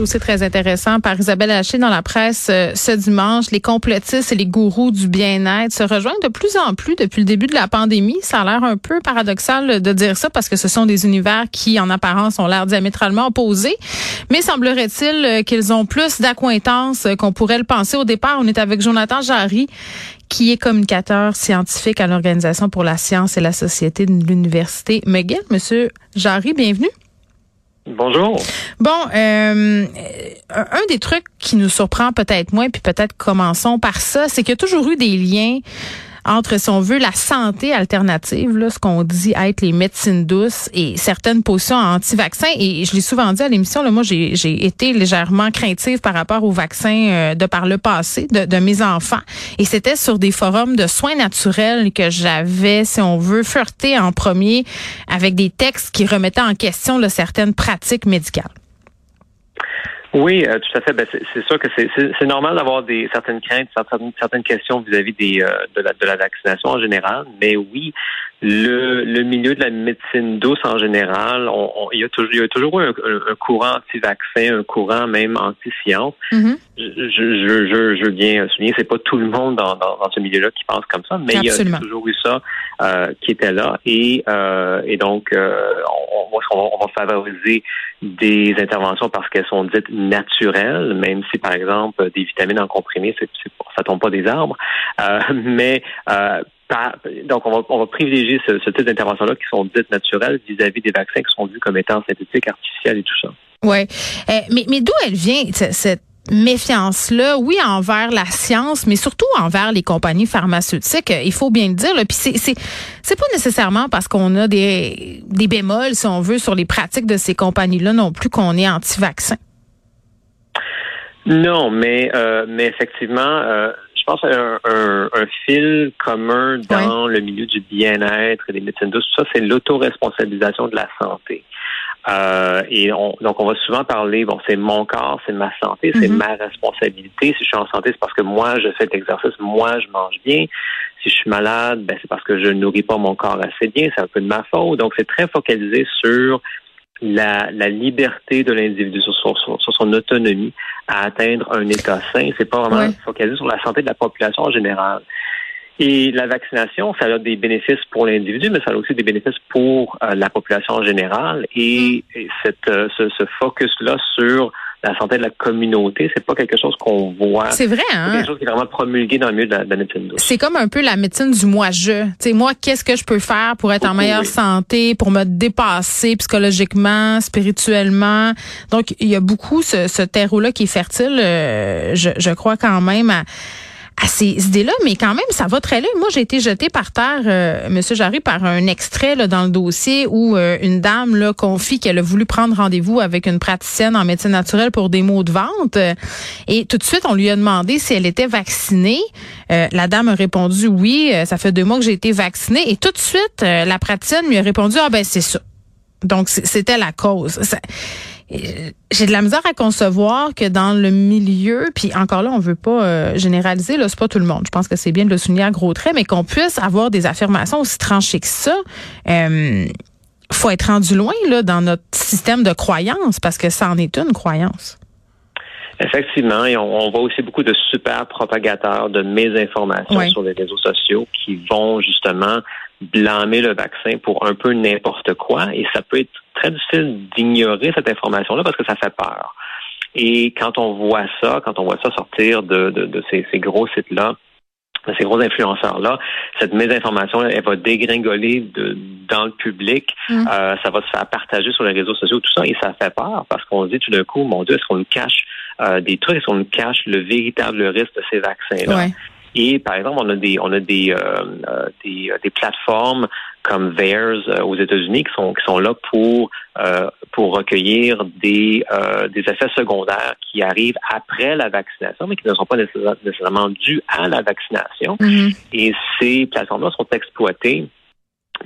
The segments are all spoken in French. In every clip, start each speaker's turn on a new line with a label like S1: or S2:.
S1: Aussi très intéressant par Isabelle Haché dans la presse euh, ce dimanche. Les complotistes et les gourous du bien-être se rejoignent de plus en plus depuis le début de la pandémie. Ça a l'air un peu paradoxal de dire ça parce que ce sont des univers qui, en apparence, ont l'air diamétralement opposés. Mais semblerait-il euh, qu'ils ont plus d'acquaintances qu'on pourrait le penser. Au départ, on est avec Jonathan Jarry, qui est communicateur scientifique à l'Organisation pour la science et la société de l'Université McGill. Monsieur Jarry, bienvenue.
S2: Bonjour.
S1: Bon, euh, un des trucs qui nous surprend peut-être moins, puis peut-être commençons par ça, c'est qu'il y a toujours eu des liens entre, si on veut, la santé alternative, là, ce qu'on dit être les médecines douces et certaines positions anti-vaccins. Et je l'ai souvent dit à l'émission, là, moi, j'ai été légèrement craintive par rapport aux vaccins euh, de par le passé de, de mes enfants. Et c'était sur des forums de soins naturels que j'avais, si on veut, flirté en premier avec des textes qui remettaient en question là, certaines pratiques médicales.
S2: Oui, euh, tout à fait. Ben, c'est sûr que c'est normal d'avoir des certaines craintes, certaines, certaines questions vis-à-vis des euh, de, la, de la vaccination en général. Mais oui, le, le milieu de la médecine douce en général, on, il, y a toujours, il y a toujours un, un, courant anti-vaccin, un courant même anti-science. Mm-hmm. je, je, je, je, veux bien souligner, c'est pas tout le monde dans, dans, ce milieu-là qui pense comme ça, mais il y a toujours eu ça euh, qui était là. Et, euh, et donc, euh, on, on, on va favoriser des interventions parce qu'elles sont dites naturelles, même si, par exemple, des vitamines en comprimé, c'est, ça tombe pas des arbres. Euh, mais euh, donc, on va, on va privilégier ce, type d'interventions-là qui sont dites naturelles vis-à-vis des vaccins qui sont vus comme étant synthétiques, artificiels et tout ça.
S1: Oui. Euh, mais, mais d'où elle vient, cette méfiance-là, oui, envers la science, mais surtout envers les compagnies pharmaceutiques. Il faut bien le dire. Puis c'est c'est pas nécessairement parce qu'on a des des bémols, si on veut, sur les pratiques de ces compagnies-là non plus qu'on est anti-vaccin.
S2: Non, mais euh, mais effectivement, euh, je pense un, un, un, fil commun dans le milieu du bien-être et des médecines douces, tout ça, c'est l'autoresponsabilisation de la santé. Euh, et on, donc, on va souvent parler, bon, c'est mon corps, c'est ma santé, c'est mhm. ma responsabilité. Si je suis en santé, c'est parce que moi, je fais de l'exercice, moi, je mange bien. Si je suis malade, ben, c'est parce que je ne nourris pas mon corps assez bien, c'est un peu de ma faute. Donc, c'est très focalisé sur la, la liberté de l'individu, sur, sur, sur, son autonomie à atteindre un état sain. C'est pas vraiment focalisé sur la santé de la population en général. Et la vaccination, ça a des bénéfices pour l'individu, mais ça a aussi des bénéfices pour euh, la population en général. Et, mm. cette, euh, ce, ce focus-là sur la santé de la communauté, c'est pas quelque chose qu'on voit.
S1: C'est vrai, hein?
S2: C'est quelque chose qui est vraiment promulgué dans le milieu de la, médecine douce.
S1: C'est comme un peu la médecine du moi-je. Tu sais, moi, qu'est-ce que je peux faire pour être en meilleure santé, pour me dépasser psychologiquement, spirituellement? Donc, il y a beaucoup ce, ce terreau-là qui est fertile, euh, je, je crois quand même, à à ces idées-là, mais quand même, ça va très loin. Moi, j'ai été jetée par terre, euh, Monsieur Jarry, par un extrait dans le dossier où euh, une dame là, confie qu'elle a voulu prendre rendez-vous avec une praticienne en médecine naturelle pour des maux de ventre. Et tout de suite, on lui a demandé si elle était vaccinée. Euh, la dame a répondu oui, ça fait deux mois que j'ai été vaccinée. Et tout de suite, la praticienne lui a répondu, ah ben c'est ça. Donc, c'était la cause. J'ai de la misère à concevoir que dans le milieu, puis encore là, on veut pas euh, généraliser, là, c'est pas tout le monde. Je pense que c'est bien de le souligner à gros traits, mais qu'on puisse avoir des affirmations aussi tranchées que ça. Euh, faut être rendu loin là dans notre système de croyance parce que ça en est une croyance.
S2: Effectivement, et on, voit aussi beaucoup de super propagateurs de mésinformations sur les réseaux sociaux qui vont justement blâmer le vaccin pour un peu n'importe quoi et ça peut être très difficile d'ignorer cette information-là parce que ça fait peur. Et quand on voit ça, quand on voit ça sortir de, de, ces, ces gros sites-là, de ces gros influenceurs-là, cette mésinformation, elle va dégringoler de, dans le public, mm. euh, ça va se faire partager sur les réseaux sociaux, tout ça, et ça fait peur parce qu'on se dit tout d'un coup, mon Dieu, est-ce qu'on nous cache euh, des trucs, est-ce qu'on nous cache le véritable risque de ces vaccins-là? Et par exemple, on a des on a des euh, euh des, euh, des, plateformes comme VAERS euh, aux États-Unis qui sont qui sont là pour pour recueillir des des effets secondaires qui arrivent après la vaccination, mais qui ne sont pas nécessairement dus à la vaccination. Mm-hmm. Et ces plateformes-là sont exploitées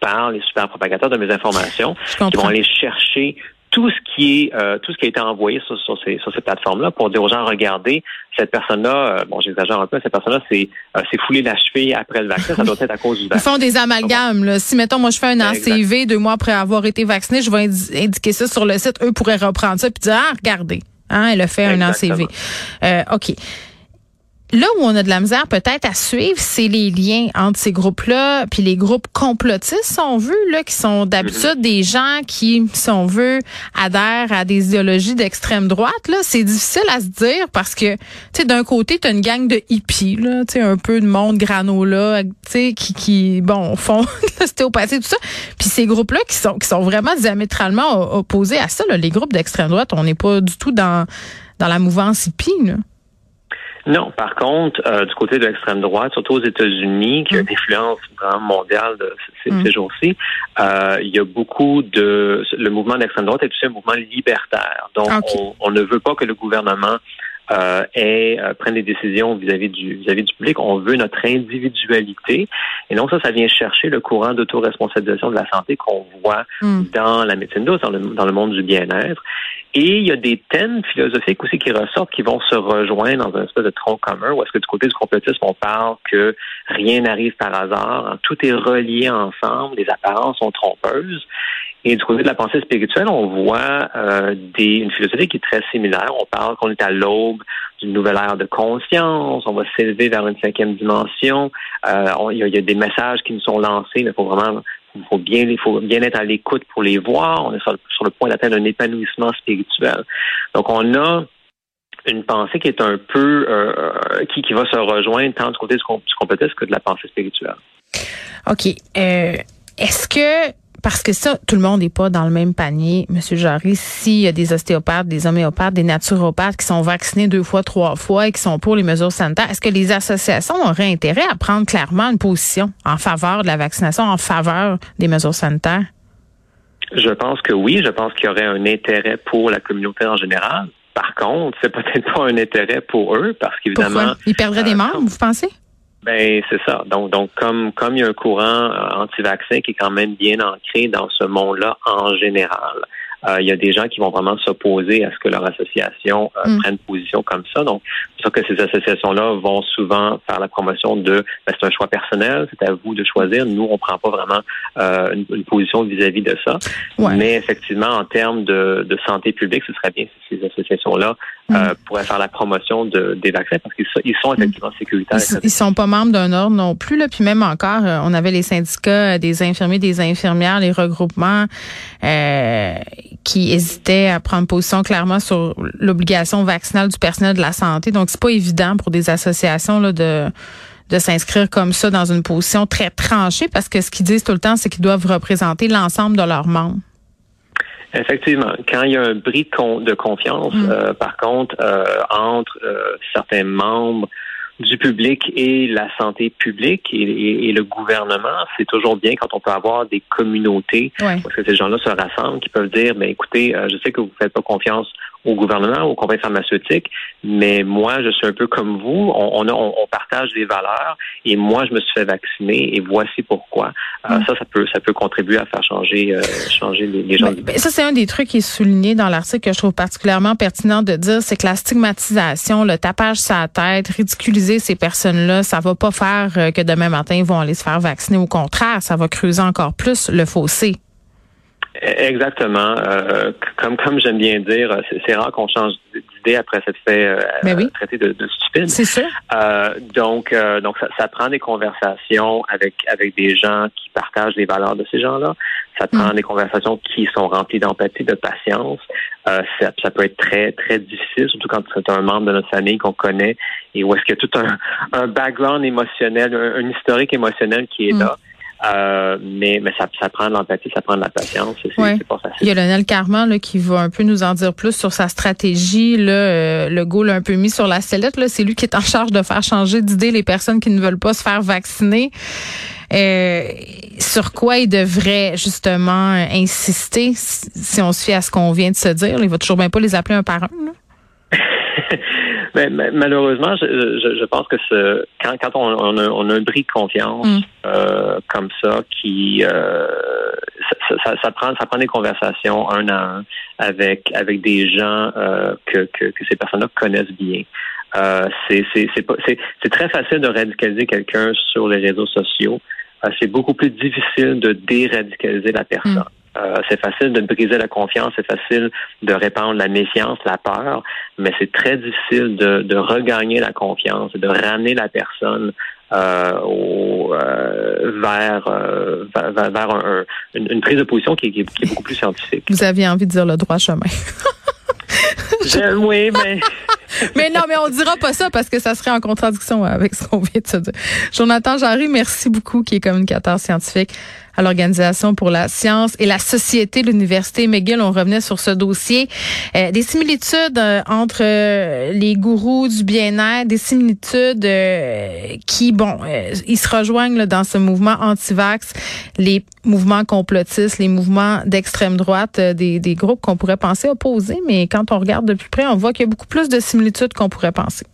S2: par les super propagateurs de mes informations qui vont aller chercher tout ce qui est euh, tout ce qui a été envoyé sur, sur ces sur ces plateformes-là pour dire aux gens regardez cette personne-là, euh, bon j'exagère un peu, cette personne-là c'est euh, c'est foulé la cheville après le vaccin, ça doit être à cause du vaccin.
S1: Ils font des amalgames. Là. Si mettons moi je fais un ACV deux mois après avoir été vacciné, je vais indiquer ça sur le site. Eux pourraient reprendre ça puis dire ah regardez, hein, elle a fait un ACV. Euh, ok. Là où on a de la misère peut-être à suivre, c'est les liens entre ces groupes-là, puis les groupes complotistes, si on veut, là, qui sont d'habitude mhm. des gens qui, si on veut, adhèrent à des idéologies d'extrême droite. Là, c'est difficile à se dire parce que, tu sais, d'un côté, t'as une gang de hippies, là, tu sais, un peu de monde granola, tu sais, qui, qui, bon, font l'ostéopathie, tout ça. Puis ces groupes-là qui sont, qui sont vraiment diamétralement opposés à ça, là, les groupes d'extrême droite, on n'est pas du tout dans, dans la mouvance hippie, là.
S2: Non, par contre, euh, du côté de l'extrême droite, surtout aux États-Unis, qui a une mm. influence vraiment mondiale de ces, mm. jours-ci, euh, il y a beaucoup de le mouvement d'extrême droite est aussi un mouvement libertaire. Donc, on, ne veut pas que le gouvernement euh, euh prenne des décisions vis-à-vis du vis-à-vis du public. On veut notre individualité. Et donc ça, ça vient chercher le courant d'autoresponsabilisation de la santé qu'on voit mm. dans la médecine douce, dans le, dans le monde du bien-être. Et il y a des thèmes philosophiques aussi qui ressortent, qui vont se rejoindre dans un espèce de tronc commun, où est-ce que du côté du complotisme, on parle que rien n'arrive par hasard, hein, tout est relié ensemble, les apparences sont trompeuses. Et du côté de la pensée spirituelle, on voit euh, des, une philosophie qui est très similaire. On parle qu'on est à l'aube d'une nouvelle ère de conscience, on va s'élever vers une cinquième dimension. Euh, il y, a des messages qui nous sont lancés, mais faut vraiment faut bien, faut bien être à l'écoute pour les voir. On est sur, le point d'atteindre un épanouissement spirituel. Donc, on a une pensée qui est un peu euh, euh, qui, qui va se rejoindre tant du côté du, du que de la pensée spirituelle.
S1: OK. Euh, est-ce que parce que ça, tout le monde n'est pas dans le même panier, Monsieur Jarry. S'il y a des ostéopathes, des homéopathes, des naturopathes qui sont vaccinés deux fois, trois fois et qui sont pour les mesures sanitaires, est-ce que les associations auraient intérêt à prendre clairement une position en faveur de la vaccination, en faveur des mesures sanitaires?
S2: Je pense que oui. Je pense qu'il y aurait un intérêt pour la communauté en général. Par contre, c'est peut-être pas un intérêt pour eux parce qu'évidemment.
S1: Ils perdraient des euh, membres, vous pensez?
S2: Ben c'est ça. Donc donc comme comme il y a un courant euh, anti-vaccin qui est quand même bien ancré dans ce monde-là en général. Euh, il y a des gens qui vont vraiment s'opposer à ce que leur association euh, mm. prenne position comme ça. Donc, c'est sûr que ces associations-là vont souvent faire la promotion de ben, c'est un choix personnel, c'est à vous de choisir. Nous, on prend pas vraiment une, une, position vis-à-vis de ça. Mais effectivement, en termes de, de, santé publique, ce serait bien si ces associations-là euh, mm. pourraient faire la promotion de, des vaccins parce qu'ils sont, ils sont effectivement sécuritaires.
S1: Ils, ils, sont pas membres d'un ordre non plus. Là. Puis même encore, euh, on avait les syndicats des infirmiers, des infirmières, les regroupements euh, qui hésitaient à prendre position clairement sur l'obligation vaccinale du personnel de la santé. Donc, c'est pas évident pour des associations là, de de s'inscrire comme ça dans une position très tranchée parce que ce qu'ils disent tout le temps, c'est qu'ils doivent représenter l'ensemble de leurs membres.
S2: Effectivement, quand il y a un bris de confiance, mm. euh, par contre, euh, entre euh, certains membres du public et la santé publique et, le gouvernement, c'est toujours bien quand on peut avoir des communautés parce que ces gens-là se rassemblent, qui peuvent dire, mais ben, écoutez, je sais que vous ne faites pas confiance au gouvernement, aux compagnies pharmaceutiques, mais moi, je suis un peu comme vous. On, on, partage des valeurs et moi, je me suis fait vacciner et voici pourquoi. Euh, mm. Ça, ça peut, ça peut contribuer à faire changer, euh, changer les, gens.
S1: Ben, ça, c'est un des trucs qui est souligné dans l'article que je trouve particulièrement pertinent de dire, c'est que la stigmatisation, le tapage sur la tête, ridiculiser ces personnes-là, ça va pas faire euh, que demain matin, ils vont aller se faire vacciner. Au contraire, ça va creuser encore plus le fossé.
S2: Exactement. Euh, comme comme j'aime bien dire, c'est rare qu'on change d'idée après s'être fait euh, ben traiter de, de, stupide.
S1: C'est ça.
S2: Euh, donc euh, donc ça, ça, prend des conversations avec avec des gens qui partagent les valeurs de ces gens-là. Ça prend mm. des conversations qui sont remplies d'empathie, de patience. Euh, ça, ça, peut être très très difficile, surtout quand c'est un membre de notre famille qu'on connaît et où est-ce qu'il y a tout un, un background émotionnel, un, historique émotionnel qui est mm. là. Euh, mais mais ça, ça prend de l'empathie, ça prend de la patience. Pas facile.
S1: Il y a Lionel Carman là, qui va un peu nous en dire plus sur sa stratégie. Là, euh, le goal l'a un peu mis sur la sellette. Là, c'est lui qui est en charge de faire changer d'idée les personnes qui ne veulent pas se faire vacciner. Euh, sur quoi il devrait justement insister si on se fie à ce qu'on vient de se dire? Il va toujours bien pas les appeler un par un. Là.
S2: Mais, malheureusement, je, je, je, pense que ce, quand, quand on, on, a, on, a, un bris de confiance mm. euh, comme ça, qui euh, ça, ça, prend ça prend des conversations un à un avec avec des gens euh, que, que, que ces personnes-là connaissent bien. Euh, c'est c'est très facile de radicaliser quelqu'un sur les réseaux sociaux. Euh, c'est beaucoup plus difficile de déradicaliser la personne. Mm. Euh, c'est facile de briser la confiance, c'est facile de répandre la méfiance, la peur, mais c'est très difficile de, de, regagner la confiance, de ramener la personne euh, au, euh, vers, euh, vers, vers un, une, une, prise de position qui, qui, qui, est beaucoup plus scientifique.
S1: Vous aviez envie de dire le droit chemin.
S2: oui, mais
S1: mais non, mais on dira pas ça parce que ça serait en contradiction avec ce qu'on vient de se dire. Jonathan Jarry, merci beaucoup, qui est communicateur scientifique à l'Organisation pour la science et la société de l'Université McGill. On revenait sur ce dossier. Euh, des similitudes euh, entre euh, les gourous du bien-être, des similitudes qui, bon, ils se rejoignent dans ce mouvement anti-vax, les mouvements complotistes, les mouvements d'extrême droite, des, des groupes qu'on pourrait penser opposés, mais quand on regarde de plus près, on voit qu'il y a beaucoup plus de similitudes qu'on pourrait penser.